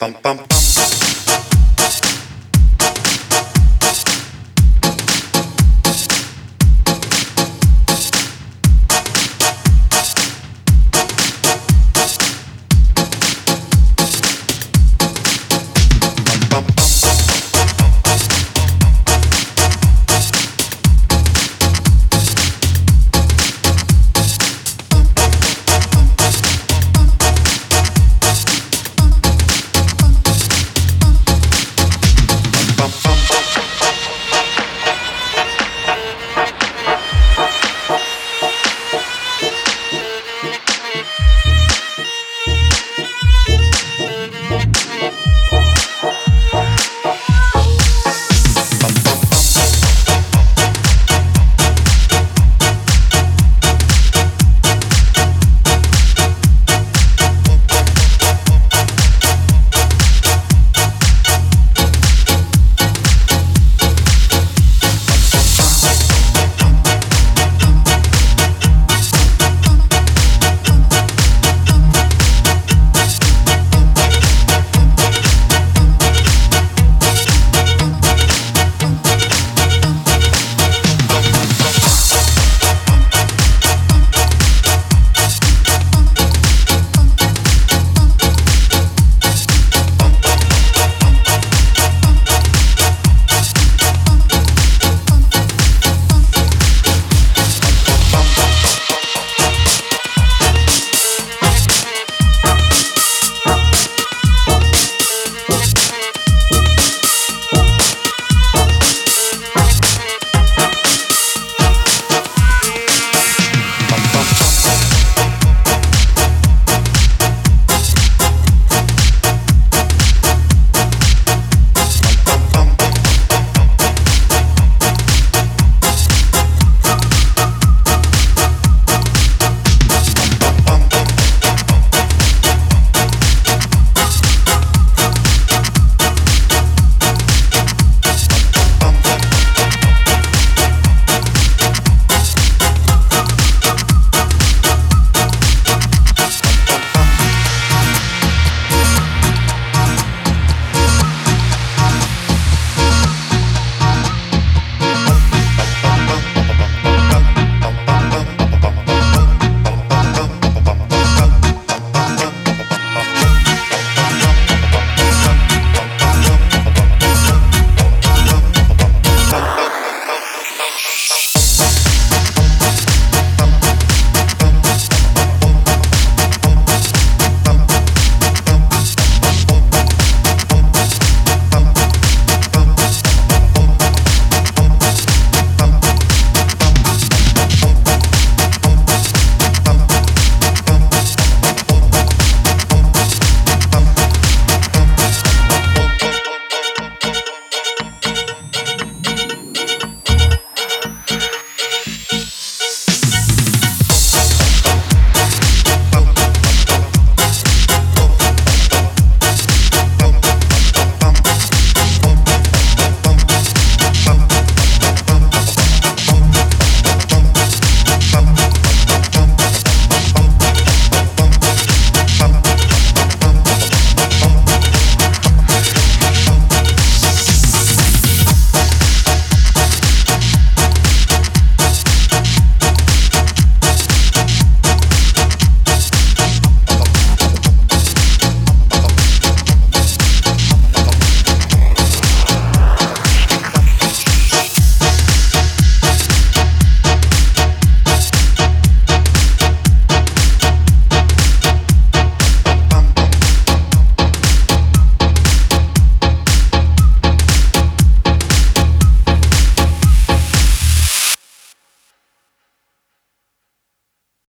Bam, bam, bam.